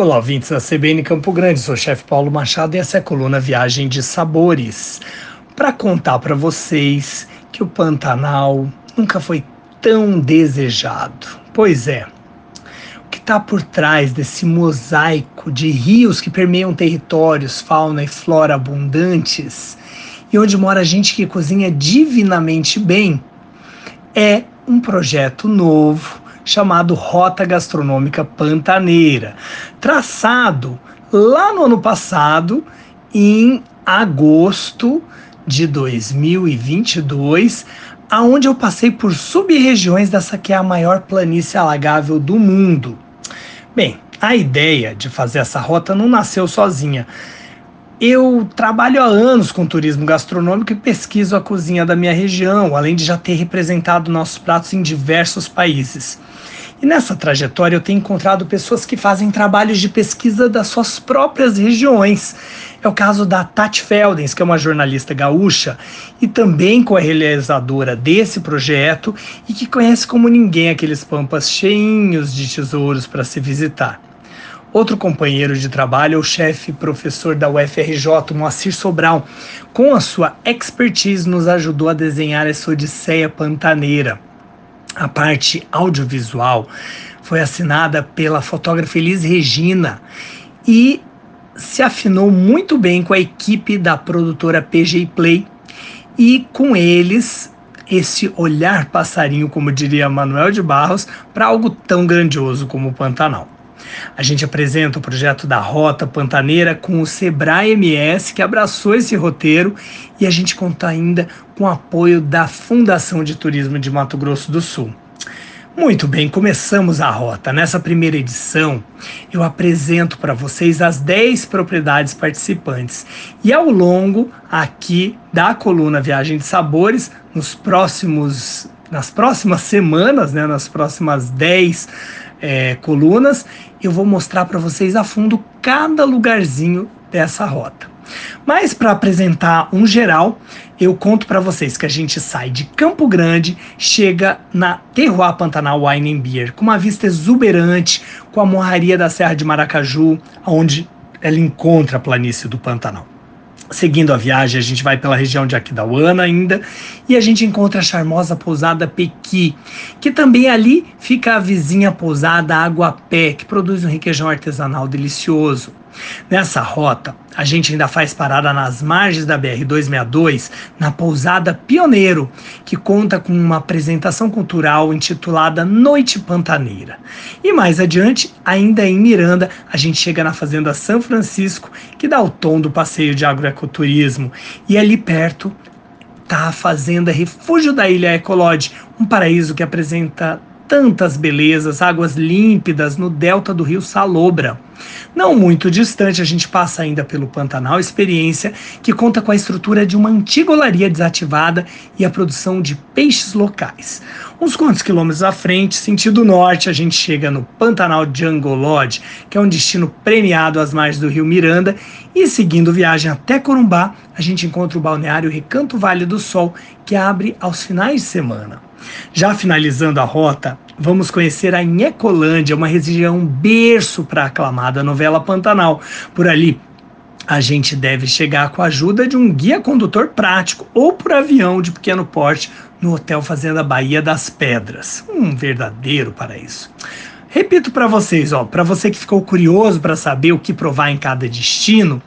Olá, ouvintes da CBN Campo Grande. Sou o chefe Paulo Machado e essa é a coluna Viagem de Sabores. Para contar para vocês que o Pantanal nunca foi tão desejado. Pois é, o que está por trás desse mosaico de rios que permeiam territórios, fauna e flora abundantes e onde mora gente que cozinha divinamente bem é um projeto novo chamado Rota Gastronômica Pantaneira, traçado lá no ano passado, em agosto de 2022, aonde eu passei por sub-regiões dessa que é a maior planície alagável do mundo. Bem, a ideia de fazer essa rota não nasceu sozinha. Eu trabalho há anos com turismo gastronômico e pesquiso a cozinha da minha região, além de já ter representado nossos pratos em diversos países. E nessa trajetória eu tenho encontrado pessoas que fazem trabalhos de pesquisa das suas próprias regiões. É o caso da Tati Feldens, que é uma jornalista gaúcha e também co-realizadora desse projeto e que conhece como ninguém aqueles pampas cheinhos de tesouros para se visitar. Outro companheiro de trabalho é o chefe professor da UFRJ, Moacir Sobral. Com a sua expertise, nos ajudou a desenhar essa odisseia pantaneira. A parte audiovisual foi assinada pela fotógrafa Elis Regina e se afinou muito bem com a equipe da produtora PG Play e com eles esse olhar passarinho, como diria Manuel de Barros, para algo tão grandioso como o Pantanal. A gente apresenta o projeto da Rota Pantaneira com o Sebrae MS, que abraçou esse roteiro, e a gente conta ainda com o apoio da Fundação de Turismo de Mato Grosso do Sul. Muito bem, começamos a rota. Nessa primeira edição, eu apresento para vocês as 10 propriedades participantes. E ao longo aqui da coluna Viagem de Sabores, nos próximos nas próximas semanas, né, nas próximas 10 é, colunas, eu vou mostrar para vocês a fundo cada lugarzinho dessa rota. Mas para apresentar um geral, eu conto para vocês que a gente sai de Campo Grande, chega na Terroir Pantanal Wine and Beer, com uma vista exuberante, com a morraria da Serra de Maracaju, onde ela encontra a planície do Pantanal. Seguindo a viagem, a gente vai pela região de Aquidauana ainda e a gente encontra a charmosa pousada Pequi, que também ali fica a vizinha pousada Água Pé, que produz um requeijão artesanal delicioso. Nessa rota, a gente ainda faz parada nas margens da BR-262, na pousada Pioneiro, que conta com uma apresentação cultural intitulada Noite Pantaneira. E mais adiante, ainda em Miranda, a gente chega na Fazenda São Francisco, que dá o tom do passeio de agroecoturismo. E ali perto está a Fazenda Refúgio da Ilha Ecolodge, um paraíso que apresenta tantas belezas, águas límpidas no delta do rio Salobra. Não muito distante, a gente passa ainda pelo Pantanal, experiência que conta com a estrutura de uma antiga olaria desativada e a produção de peixes locais. Uns quantos quilômetros à frente, sentido norte, a gente chega no Pantanal Jungle Lodge, que é um destino premiado às margens do rio Miranda, e seguindo viagem até Corumbá, a gente encontra o balneário Recanto Vale do Sol, que abre aos finais de semana. Já finalizando a rota, vamos conhecer a Inhecolândia, uma região berço para a aclamada novela Pantanal. Por ali, a gente deve chegar com a ajuda de um guia condutor prático ou por avião de pequeno porte no Hotel Fazenda Bahia das Pedras. Um verdadeiro paraíso. Repito para vocês, ó, para você que ficou curioso para saber o que provar em cada destino,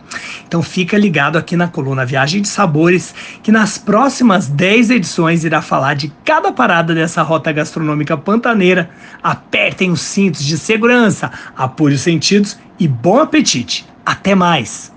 então fica ligado aqui na coluna Viagem de Sabores, que nas próximas 10 edições irá falar de cada parada dessa rota gastronômica pantaneira. Apertem os cintos de segurança, apoie os sentidos e bom apetite. Até mais!